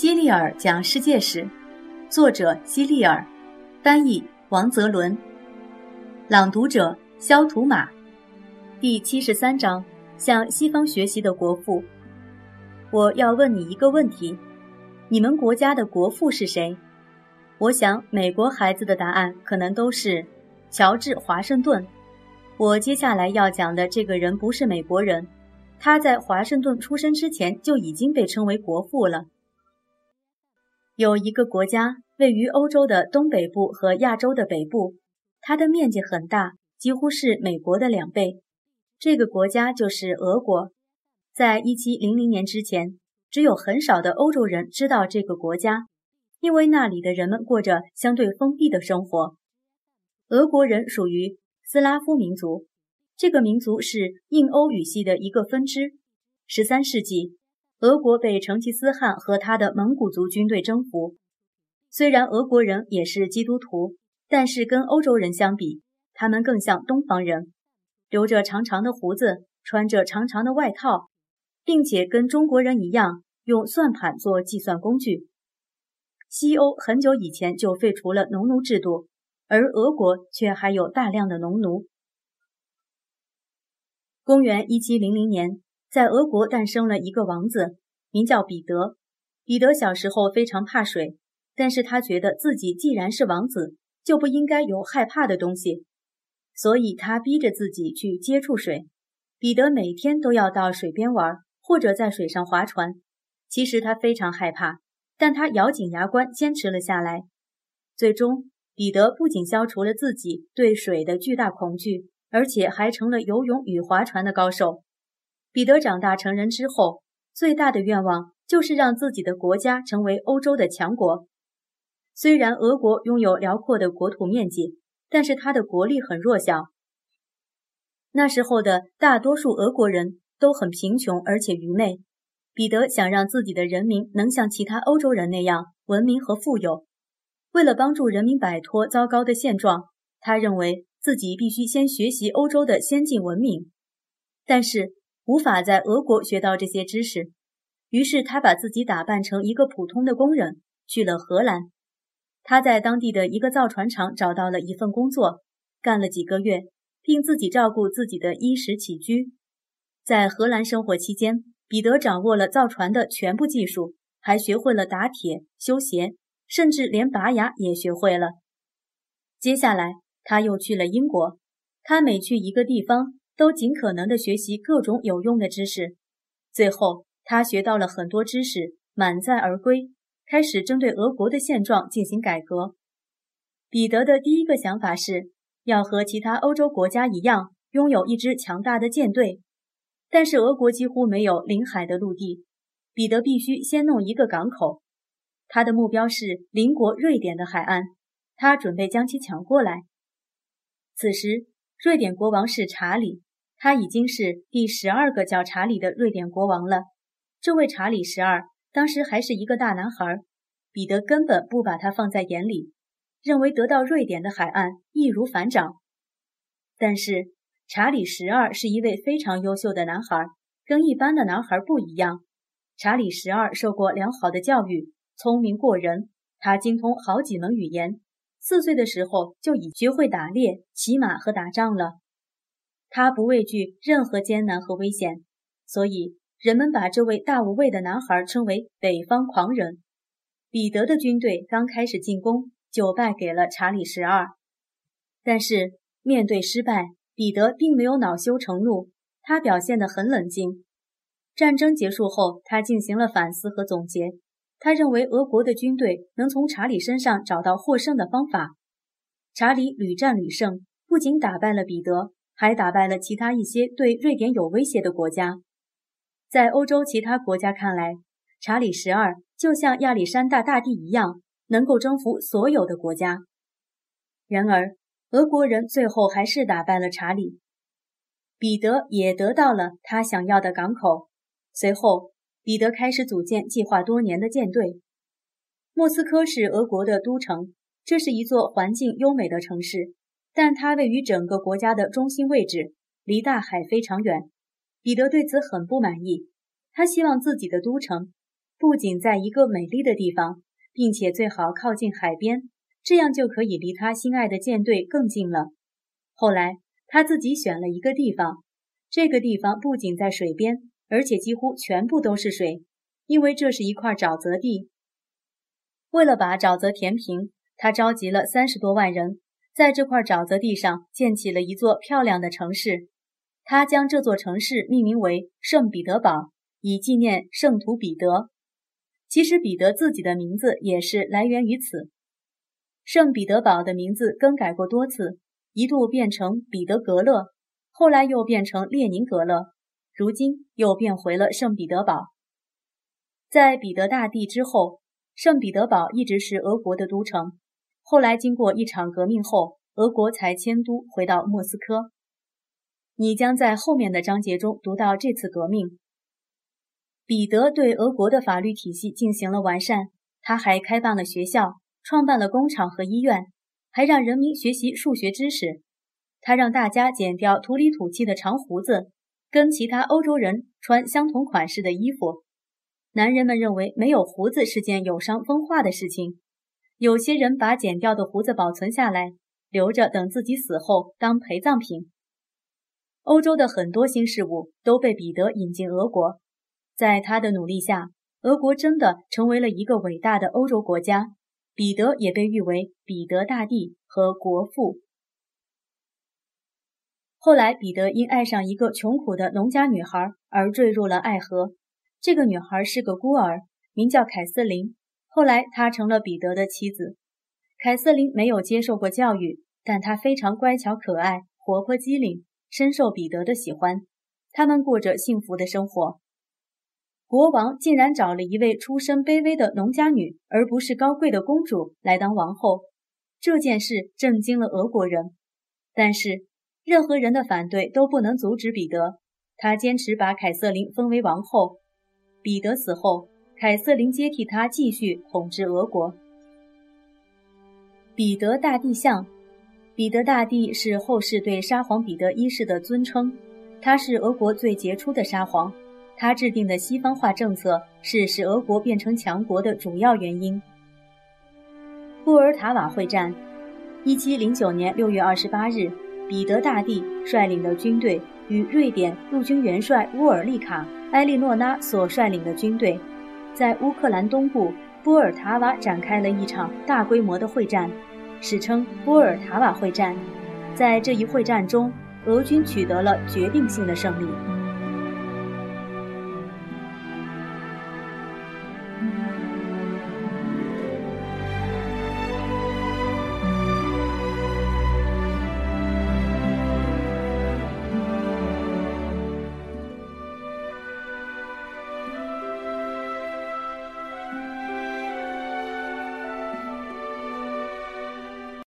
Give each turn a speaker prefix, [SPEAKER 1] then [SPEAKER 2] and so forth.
[SPEAKER 1] 希利尔讲世界史，作者希利尔，翻译王泽伦，朗读者肖图马。第七十三章：向西方学习的国父。我要问你一个问题：你们国家的国父是谁？我想美国孩子的答案可能都是乔治华盛顿。我接下来要讲的这个人不是美国人，他在华盛顿出生之前就已经被称为国父了。有一个国家位于欧洲的东北部和亚洲的北部，它的面积很大，几乎是美国的两倍。这个国家就是俄国。在一七零零年之前，只有很少的欧洲人知道这个国家，因为那里的人们过着相对封闭的生活。俄国人属于斯拉夫民族，这个民族是印欧语系的一个分支。十三世纪。俄国被成吉思汗和他的蒙古族军队征服。虽然俄国人也是基督徒，但是跟欧洲人相比，他们更像东方人，留着长长的胡子，穿着长长的外套，并且跟中国人一样用算盘做计算工具。西欧很久以前就废除了农奴制度，而俄国却还有大量的农奴。公元一七零零年。在俄国诞生了一个王子，名叫彼得。彼得小时候非常怕水，但是他觉得自己既然是王子，就不应该有害怕的东西，所以他逼着自己去接触水。彼得每天都要到水边玩，或者在水上划船。其实他非常害怕，但他咬紧牙关坚持了下来。最终，彼得不仅消除了自己对水的巨大恐惧，而且还成了游泳与划船的高手。彼得长大成人之后，最大的愿望就是让自己的国家成为欧洲的强国。虽然俄国拥有辽阔的国土面积，但是它的国力很弱小。那时候的大多数俄国人都很贫穷而且愚昧。彼得想让自己的人民能像其他欧洲人那样文明和富有。为了帮助人民摆脱糟糕的现状，他认为自己必须先学习欧洲的先进文明。但是。无法在俄国学到这些知识，于是他把自己打扮成一个普通的工人，去了荷兰。他在当地的一个造船厂找到了一份工作，干了几个月，并自己照顾自己的衣食起居。在荷兰生活期间，彼得掌握了造船的全部技术，还学会了打铁、修鞋，甚至连拔牙也学会了。接下来，他又去了英国。他每去一个地方。都尽可能的学习各种有用的知识，最后他学到了很多知识，满载而归，开始针对俄国的现状进行改革。彼得的第一个想法是要和其他欧洲国家一样，拥有一支强大的舰队，但是俄国几乎没有临海的陆地，彼得必须先弄一个港口。他的目标是邻国瑞典的海岸，他准备将其抢过来。此时，瑞典国王是查理。他已经是第十二个叫查理的瑞典国王了。这位查理十二当时还是一个大男孩，彼得根本不把他放在眼里，认为得到瑞典的海岸易如反掌。但是查理十二是一位非常优秀的男孩，跟一般的男孩不一样。查理十二受过良好的教育，聪明过人，他精通好几门语言。四岁的时候就已学会打猎、骑马和打仗了。他不畏惧任何艰难和危险，所以人们把这位大无畏的男孩称为“北方狂人”。彼得的军队刚开始进攻就败给了查理十二，但是面对失败，彼得并没有恼羞成怒，他表现得很冷静。战争结束后，他进行了反思和总结，他认为俄国的军队能从查理身上找到获胜的方法。查理屡战屡胜，不仅打败了彼得。还打败了其他一些对瑞典有威胁的国家。在欧洲其他国家看来，查理十二就像亚历山大大帝一样，能够征服所有的国家。然而，俄国人最后还是打败了查理，彼得也得到了他想要的港口。随后，彼得开始组建计划多年的舰队。莫斯科是俄国的都城，这是一座环境优美的城市。但它位于整个国家的中心位置，离大海非常远。彼得对此很不满意，他希望自己的都城不仅在一个美丽的地方，并且最好靠近海边，这样就可以离他心爱的舰队更近了。后来他自己选了一个地方，这个地方不仅在水边，而且几乎全部都是水，因为这是一块沼泽地。为了把沼泽填平，他召集了三十多万人，在这块沼泽地上建起了一座漂亮的城市。他将这座城市命名为圣彼得堡，以纪念圣徒彼得。其实，彼得自己的名字也是来源于此。圣彼得堡的名字更改过多次，一度变成彼得格勒，后来又变成列宁格勒，如今又变回了圣彼得堡。在彼得大帝之后，圣彼得堡一直是俄国的都城。后来经过一场革命后，俄国才迁都回到莫斯科。你将在后面的章节中读到这次革命。彼得对俄国的法律体系进行了完善，他还开办了学校，创办了工厂和医院，还让人民学习数学知识。他让大家剪掉土里土气的长胡子，跟其他欧洲人穿相同款式的衣服。男人们认为没有胡子是件有伤风化的事情。有些人把剪掉的胡子保存下来，留着等自己死后当陪葬品。欧洲的很多新事物都被彼得引进俄国。在他的努力下，俄国真的成为了一个伟大的欧洲国家。彼得也被誉为彼得大帝和国父。后来，彼得因爱上一个穷苦的农家女孩而坠入了爱河。这个女孩是个孤儿，名叫凯瑟琳。后来，她成了彼得的妻子。凯瑟琳没有接受过教育，但她非常乖巧可爱、活泼机灵，深受彼得的喜欢。他们过着幸福的生活。国王竟然找了一位出身卑微的农家女，而不是高贵的公主来当王后。这件事震惊了俄国人，但是任何人的反对都不能阻止彼得。他坚持把凯瑟琳封为王后。彼得死后，凯瑟琳接替他继续统治俄国。彼得大帝像，彼得大帝是后世对沙皇彼得一世的尊称，他是俄国最杰出的沙皇。他制定的西方化政策是使俄国变成强国的主要原因。布尔塔瓦会战，一七零九年六月二十八日，彼得大帝率领的军队与瑞典陆军元帅乌尔利卡·埃利诺拉所率领的军队，在乌克兰东部波尔塔瓦展开了一场大规模的会战，史称波尔塔瓦会战。在这一会战中，俄军取得了决定性的胜利。